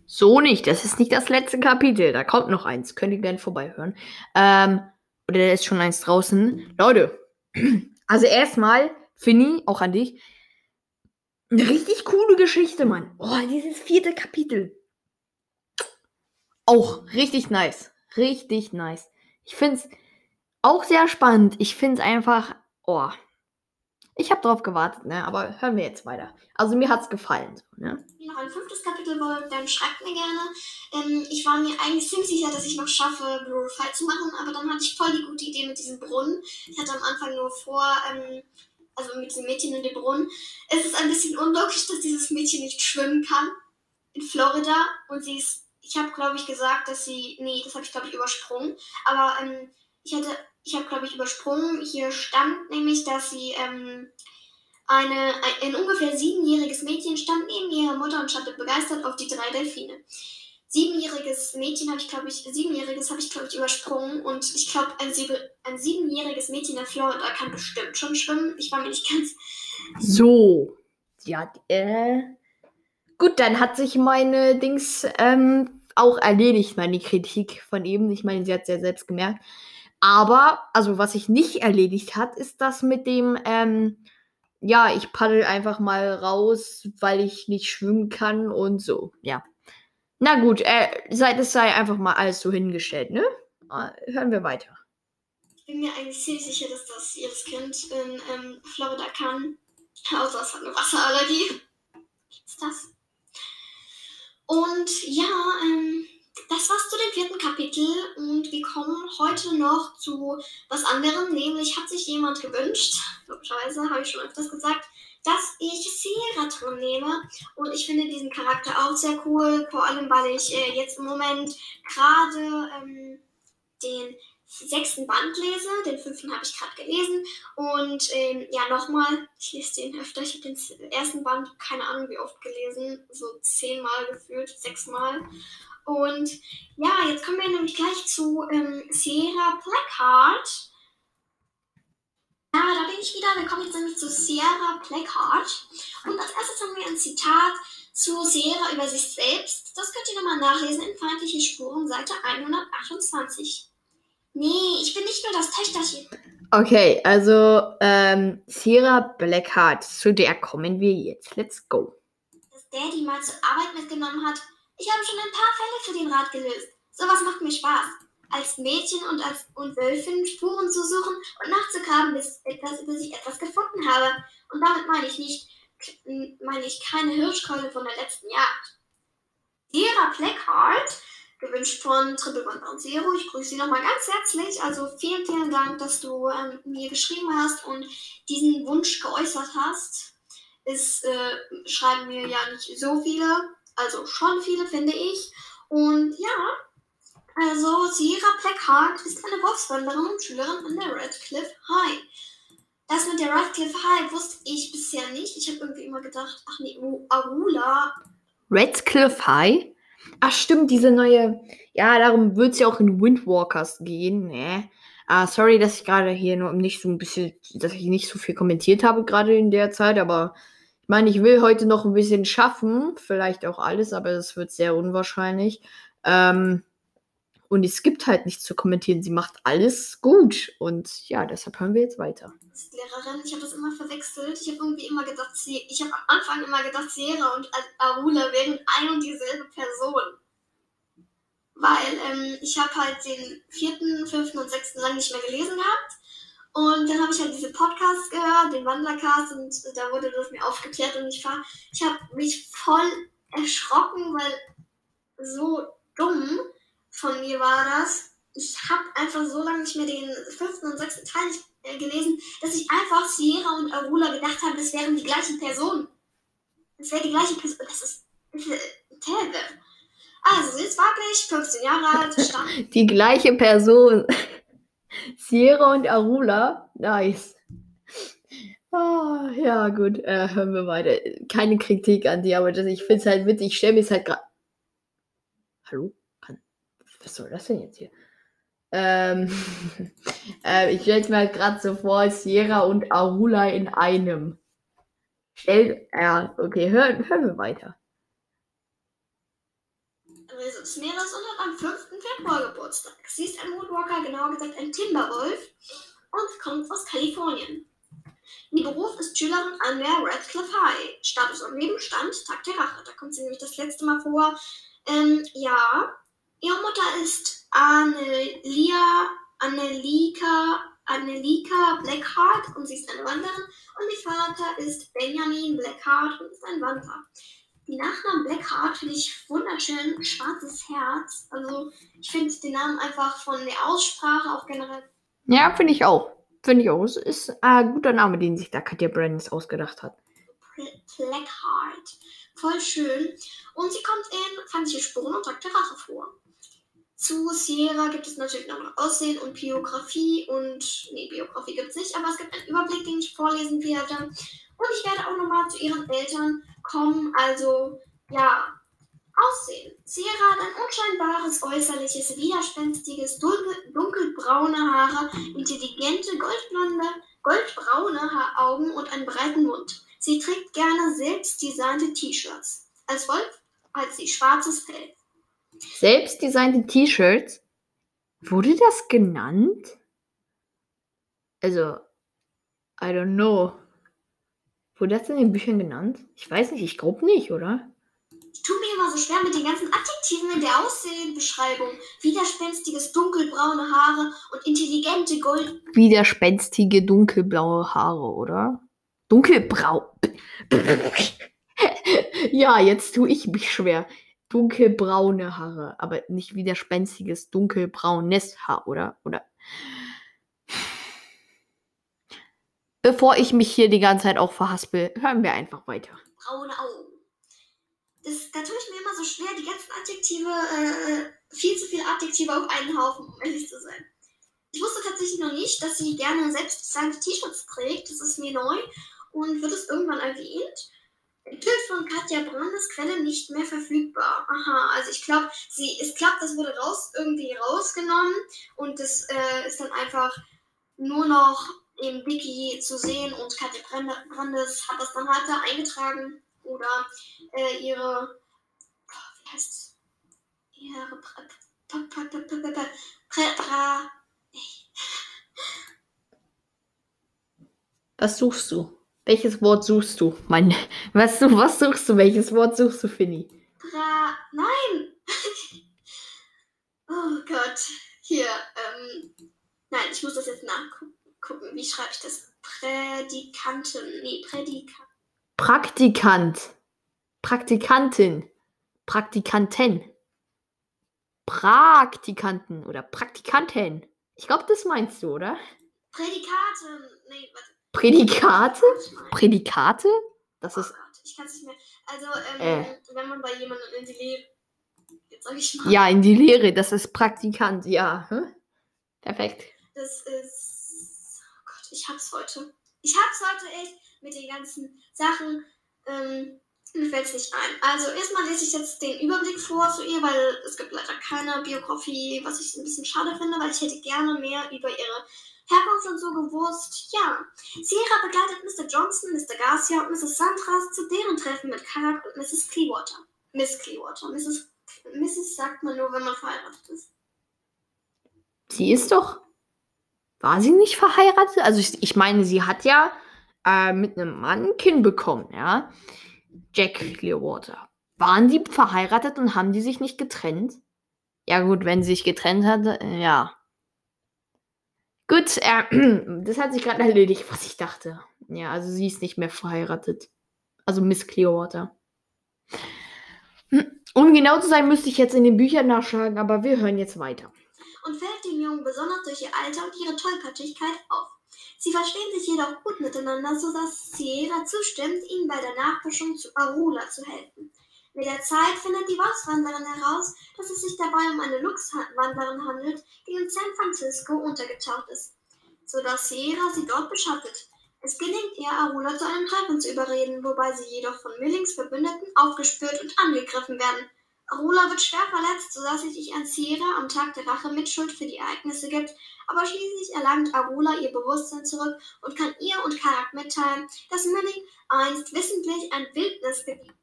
So nicht, das ist nicht das letzte Kapitel. Da kommt noch eins. Könnt ihr gerne vorbeihören. Ähm, oder da ist schon eins draußen. Leute, also erstmal, Finny, auch an dich. Eine richtig coole Geschichte, Mann. Oh, dieses vierte Kapitel. Auch richtig nice. Richtig nice. Ich finde es auch sehr spannend. Ich finde es einfach, oh, ich habe darauf gewartet, ne? Aber hören wir jetzt weiter. Also mir hat's gefallen. So, ne? Noch ein fünftes Kapitel wollt, dann schreibt mir gerne. Ähm, ich war mir eigentlich ziemlich sicher, dass ich noch schaffe, Fight zu machen, aber dann hatte ich voll die gute Idee mit diesem Brunnen. Ich hatte am Anfang nur vor, ähm, also mit diesem Mädchen in dem Brunnen. Es ist ein bisschen unlogisch, dass dieses Mädchen nicht schwimmen kann in Florida und sie ist, ich habe glaube ich gesagt, dass sie, nee, das habe ich glaube ich übersprungen, aber ähm, ich hatte ich habe, glaube ich, übersprungen. Hier stand nämlich, dass sie ähm, eine, ein, ein ungefähr siebenjähriges Mädchen stand neben ihrer Mutter und schaute begeistert auf die drei Delfine. Siebenjähriges Mädchen habe ich, glaube ich, siebenjähriges habe ich, glaube ich, übersprungen und ich glaube, ein, sieben, ein siebenjähriges Mädchen in Florida kann bestimmt schon schwimmen. Ich war mir nicht ganz. So. Ja, äh. Gut, dann hat sich meine Dings ähm, auch erledigt, meine Kritik von eben. Ich meine, sie hat es ja selbst gemerkt. Aber, also was sich nicht erledigt hat, ist das mit dem, ähm, ja, ich paddel einfach mal raus, weil ich nicht schwimmen kann und so, ja. Na gut, äh, sei, das sei einfach mal alles so hingestellt, ne? Äh, hören wir weiter. Ich bin mir eigentlich ziemlich sicher, dass das jedes Kind in ähm, Florida kann. Außer es hat eine Wasserallergie. Gibt's das? Und ja, ähm, das war's zu dem vierten Kapitel und wir kommen heute noch zu was anderem, nämlich hat sich jemand gewünscht, logischerweise habe ich schon öfters gesagt, dass ich Sierra drin nehme und ich finde diesen Charakter auch sehr cool, vor allem weil ich äh, jetzt im Moment gerade ähm, den sechsten Band lese. Den fünften habe ich gerade gelesen. Und ähm, ja, nochmal, ich lese den öfter. Ich habe den ersten Band, keine Ahnung wie oft gelesen, so zehnmal gefühlt, sechsmal. Und ja, jetzt kommen wir nämlich gleich zu ähm, Sierra Blackheart. Ja, da bin ich wieder. Wir kommen jetzt nämlich zu Sierra Blackheart. Und als erstes haben wir ein Zitat zu Sierra über sich selbst. Das könnt ihr nochmal nachlesen in Feindliche Spuren, Seite 128. Nee, ich bin nicht nur das Töchterchen. Okay, also ähm, Sierra Blackheart, zu der kommen wir jetzt. Let's go. Dass Daddy mal zur Arbeit mitgenommen hat. Ich habe schon ein paar Fälle für den Rat gelöst. Sowas macht mir Spaß. Als Mädchen und als und Wölfin Spuren zu suchen und nachzugraben, bis, etwas, bis ich etwas gefunden habe. Und damit meine ich nicht, meine ich keine Hirschkeule von der letzten Jagd. Sierra Blackheart gewünscht von Triple One Bound Zero. Ich grüße Sie nochmal ganz herzlich. Also vielen, vielen Dank, dass du ähm, mir geschrieben hast und diesen Wunsch geäußert hast. Es äh, schreiben mir ja nicht so viele, also schon viele, finde ich. Und ja, also Sierra Blackheart ist eine Wolfswanderin und Schülerin an der Redcliffe High. Das mit der Redcliffe High wusste ich bisher nicht. Ich habe irgendwie immer gedacht, ach nee, Arula. Redcliffe High? Ach stimmt, diese neue. Ja, darum wird es ja auch in Windwalkers gehen. Ne? Ah, sorry, dass ich gerade hier nur nicht so ein bisschen, dass ich nicht so viel kommentiert habe gerade in der Zeit, aber ich meine, ich will heute noch ein bisschen schaffen, vielleicht auch alles, aber das wird sehr unwahrscheinlich. Ähm, und es gibt halt nichts zu kommentieren. Sie macht alles gut. Und ja, deshalb hören wir jetzt weiter. Lehrerin, ich habe das immer verwechselt. Ich habe irgendwie immer gedacht, ich habe am Anfang immer gedacht, Sierra und Arula wären ein und dieselbe Person. Weil ähm, ich habe halt den vierten, fünften und sechsten lang nicht mehr gelesen gehabt. Und dann habe ich halt diese Podcasts gehört, den Wandercast, und da wurde das mir aufgeklärt. Und ich war, ich habe mich voll erschrocken, weil so dumm von mir war das. Ich habe einfach so lange nicht mehr den fünften und sechsten Teil nicht äh, gelesen, dass ich einfach Sierra und Arula gedacht habe, das wären die gleichen Personen. Das wäre die gleiche Person. Das ist, äh, Also, sie ist weiblich, 15 Jahre alt, stand. Die gleiche Person. Sierra und Arula. Nice. Oh, ja, gut. Äh, hören wir weiter. Keine Kritik an dir, aber das, ich finde es halt witzig. Ich stelle mir es halt gerade. Hallo? Was soll das denn jetzt hier? Ähm, äh, ich stelle es mir halt gerade so vor, Sierra und Arula in einem. Stell, ja, okay, hören, hören wir weiter. Also, Smeras und hat am 5. Februar Geburtstag. Sie ist ein Moonwalker, genauer gesagt ein Timberwolf und kommt aus Kalifornien. Ihr Beruf ist Schülerin an der Radcliffe High. Status und Nebenstand, Tag der Rache. Da kommt sie nämlich das letzte Mal vor. Ähm, ja, Ihre Mutter ist Annelia, Annelika, Annelika Blackheart und sie ist eine Wanderin. Und ihr Vater ist Benjamin Blackheart und ist ein Wanderer. Die Nachnamen Blackheart finde ich wunderschön. Schwarzes Herz. Also ich finde den Namen einfach von der Aussprache auch generell. Ja, finde ich auch. Finde ich auch. Es ist ein guter Name, den sich da Katja Brandis ausgedacht hat. Blackheart. Voll schön. Und sie kommt in Feindliche Spuren und Tag der Rache vor. Zu Sierra gibt es natürlich noch Aussehen und Biografie und, nee, Biografie gibt es nicht, aber es gibt einen Überblick, den ich vorlesen werde. Und ich werde auch nochmal zu ihren Eltern kommen, also, ja, Aussehen. Sierra hat ein unscheinbares äußerliches, widerspenstiges, dunkel, dunkelbraune Haare, intelligente, goldblonde, goldbraune Augen und einen breiten Mund. Sie trägt gerne selbstdesignte T-Shirts. Als Wolf hat sie schwarzes Fell. Selbstdesignte T-Shirts. Wurde das genannt? Also, I don't know. Wurde das in den Büchern genannt? Ich weiß nicht, ich glaube nicht, oder? Ich tue mir immer so schwer mit den ganzen Adjektiven in der Aussehenbeschreibung. Widerspenstiges dunkelbraune Haare und intelligente Gold. Widerspenstige dunkelblaue Haare, oder? Dunkelbrau. ja, jetzt tue ich mich schwer dunkelbraune Haare, aber nicht widerspenstiges dunkelbraunes Haar, oder? Oder. Bevor ich mich hier die ganze Zeit auch verhaspel, hören wir einfach weiter. Braune Augen. Das, da tue ich mir immer so schwer, die ganzen Adjektive, äh, viel zu viele Adjektive auf einen Haufen, um ehrlich zu sein. Ich wusste tatsächlich noch nicht, dass sie gerne selbstdesignte T-Shirts trägt. Das ist mir neu und wird es irgendwann erwähnt. Bild von Katja Brandes Quelle nicht mehr verfügbar. Aha, also ich glaube, sie, es klappt, das wurde raus, irgendwie rausgenommen und das äh, ist dann einfach nur noch im Wiki zu sehen und Katja Brandes hat das dann halt da eingetragen oder äh, ihre, wie heißt? Ihre Was suchst du? Welches Wort suchst du? Mein, was, du, was suchst du? Welches Wort suchst du, Finny? Bra. Nein! oh Gott. Hier, ähm. Nein, ich muss das jetzt nachgucken. Wie schreibe ich das? Prädikanten. Nee, Prädikant. Praktikant. Praktikantin. Praktikanten. Praktikanten oder Praktikanten. Ich glaube, das meinst du, oder? Prädikaten. Nee, warte. Prädikate? Prädikate? Das ist. Oh ich kann es nicht mehr. Also, ähm, äh. wenn man bei jemandem in die Lehre. Jetzt sag ich mal. Ja, in die Lehre, das ist Praktikant, ja. Hm? Perfekt. Das ist. Oh Gott, ich hab's heute. Ich hab's heute echt mit den ganzen Sachen. Ähm, mir fällt es nicht ein. Also erstmal lese ich jetzt den Überblick vor zu ihr, weil es gibt leider keine Biografie, was ich ein bisschen schade finde, weil ich hätte gerne mehr über ihre Herkunft und so gewusst. Ja, Sierra begleitet Mr. Johnson, Mr. Garcia und Mrs. Sandras zu deren Treffen mit Karak und Mrs. Clearwater. Miss Clearwater. Mrs. Mrs. sagt man nur, wenn man verheiratet ist. Sie ist doch. War sie nicht verheiratet? Also ich, ich meine, sie hat ja äh, mit einem Mann ein Kind bekommen, ja. Jack Clearwater. Waren die verheiratet und haben die sich nicht getrennt? Ja gut, wenn sie sich getrennt hatte, äh, ja. Gut, äh, das hat sich gerade erledigt, was ich dachte. Ja, also sie ist nicht mehr verheiratet. Also Miss Clearwater. Hm, um genau zu sein, müsste ich jetzt in den Büchern nachschlagen, aber wir hören jetzt weiter. Und fällt dem Jungen besonders durch ihr Alter und ihre Tollpatschigkeit auf. Sie verstehen sich jedoch gut miteinander, sodass Sierra zustimmt, ihnen bei der Nachforschung zu Arula zu helfen. Mit der Zeit findet die Wolfswanderin heraus, dass es sich dabei um eine Luchswanderin handelt, die in San Francisco untergetaucht ist, sodass Sierra sie dort beschattet. Es gelingt ihr, Arula zu einem Treffen zu überreden, wobei sie jedoch von Millings Verbündeten aufgespürt und angegriffen werden. Arula wird schwer verletzt, sodass sie sich an Sierra am Tag der Rache Mitschuld für die Ereignisse gibt, aber schließlich erlangt Arula ihr Bewusstsein zurück und kann ihr und Karak mitteilen, dass Milling einst wissentlich ein Wildnisgebiet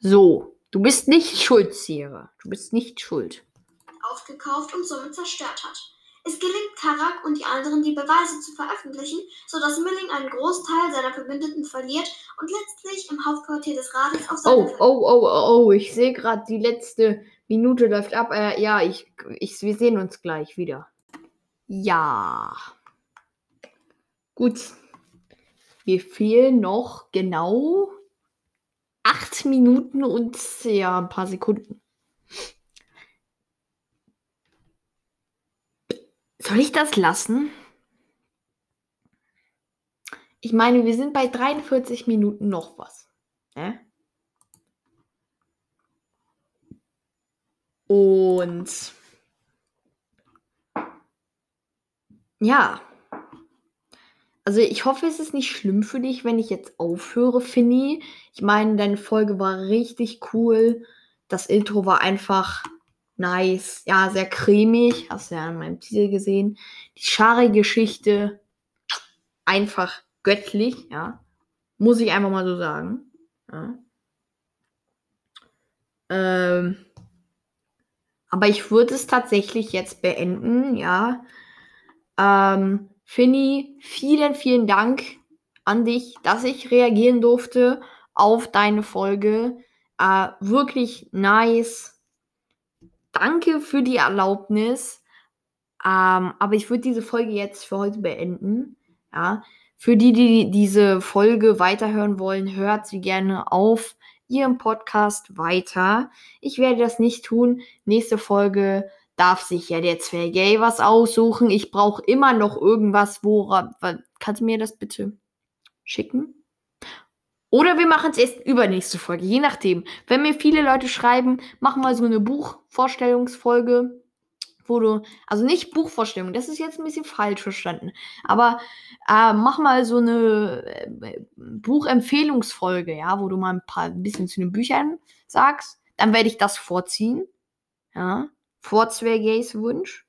so, du bist nicht schuld, Sierra. Du bist nicht schuld. Aufgekauft und somit zerstört hat. Es gelingt Karak und die anderen, die Beweise zu veröffentlichen, sodass Milling einen Großteil seiner Verbündeten verliert und letztlich im Hauptquartier des Rates auf seine Oh, oh, oh, oh, oh, ich sehe gerade, die letzte Minute läuft ab. Äh, ja, ich, ich, wir sehen uns gleich wieder. Ja. Gut. Mir fehlen noch genau acht Minuten und ja, ein paar Sekunden. Soll ich das lassen? Ich meine, wir sind bei 43 Minuten noch was. Ne? Und ja. Also ich hoffe, es ist nicht schlimm für dich, wenn ich jetzt aufhöre, Finny. Ich meine, deine Folge war richtig cool. Das Intro war einfach nice. Ja, sehr cremig. Hast du ja in meinem Titel gesehen. Die Schari-Geschichte einfach göttlich, ja. Muss ich einfach mal so sagen. Ja. Ähm, aber ich würde es tatsächlich jetzt beenden, ja. Ähm, Finny, vielen, vielen Dank an dich, dass ich reagieren durfte auf deine Folge. Äh, wirklich nice. Danke für die Erlaubnis. Ähm, aber ich würde diese Folge jetzt für heute beenden. Ja. Für die, die diese Folge weiterhören wollen, hört sie gerne auf ihrem Podcast weiter. Ich werde das nicht tun. Nächste Folge darf sich ja der Zwergay was aussuchen. Ich brauche immer noch irgendwas, woran. Kannst du mir das bitte schicken? Oder wir machen es erst übernächste Folge, je nachdem. Wenn mir viele Leute schreiben, machen wir so eine Buchvorstellungsfolge, wo du, also nicht Buchvorstellung, das ist jetzt ein bisschen falsch verstanden, aber äh, mach mal so eine äh, Buchempfehlungsfolge, ja, wo du mal ein paar ein bisschen zu den Büchern sagst, dann werde ich das vorziehen, ja, vor zwei Gays Wunsch.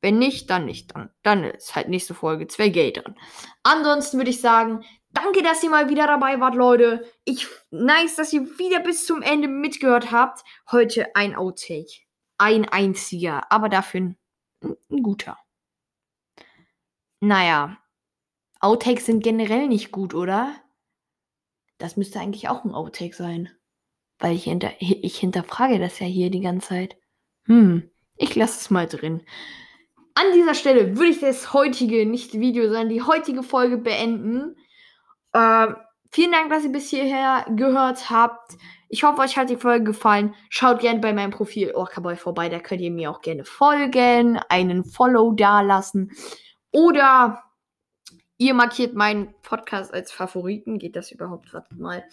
Wenn nicht, dann nicht. Dann, dann ist halt nächste Folge zwei Gay dran. Ansonsten würde ich sagen, danke, dass ihr mal wieder dabei wart, Leute. Ich, nice, dass ihr wieder bis zum Ende mitgehört habt. Heute ein Outtake. Ein einziger, aber dafür ein, ein guter. Naja, Outtakes sind generell nicht gut, oder? Das müsste eigentlich auch ein Outtake sein. Weil ich, hinter, ich hinterfrage das ja hier die ganze Zeit. Hm, ich lasse es mal drin. An dieser Stelle würde ich das heutige, nicht Video, sondern die heutige Folge beenden. Äh, vielen Dank, dass ihr bis hierher gehört habt. Ich hoffe, euch hat die Folge gefallen. Schaut gerne bei meinem Profil Orcaboy vorbei. Da könnt ihr mir auch gerne folgen, einen Follow dalassen. Oder ihr markiert meinen Podcast als Favoriten. Geht das überhaupt? Wartet mal.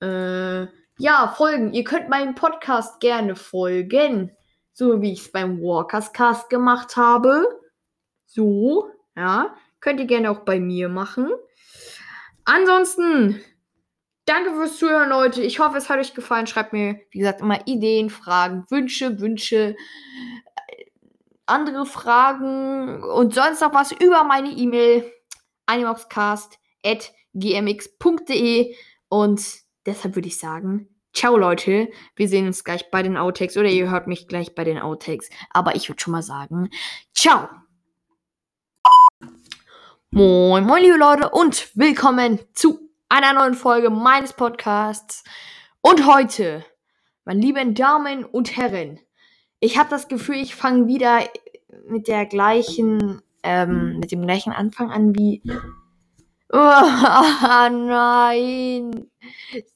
Äh, ja, folgen. Ihr könnt meinem Podcast gerne folgen so wie ich es beim Walkers Cast gemacht habe. So, ja, könnt ihr gerne auch bei mir machen. Ansonsten, danke fürs Zuhören, Leute. Ich hoffe, es hat euch gefallen. Schreibt mir, wie gesagt, immer Ideen, Fragen, Wünsche, Wünsche, äh, andere Fragen und sonst noch was über meine E-Mail animoxcast.gmx.de und deshalb würde ich sagen, Ciao Leute, wir sehen uns gleich bei den Outtakes oder ihr hört mich gleich bei den Outtakes. Aber ich würde schon mal sagen, ciao. Moin, moin liebe Leute und willkommen zu einer neuen Folge meines Podcasts. Und heute, meine lieben Damen und Herren, ich habe das Gefühl, ich fange wieder mit der gleichen, ähm, mit dem gleichen Anfang an wie Oh nein.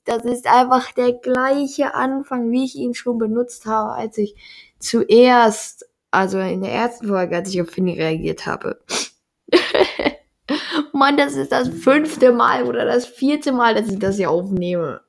Das ist einfach der gleiche Anfang, wie ich ihn schon benutzt habe, als ich zuerst, also in der ersten Folge, als ich auf Finny reagiert habe. Mann, das ist das fünfte Mal oder das vierte Mal, dass ich das hier aufnehme.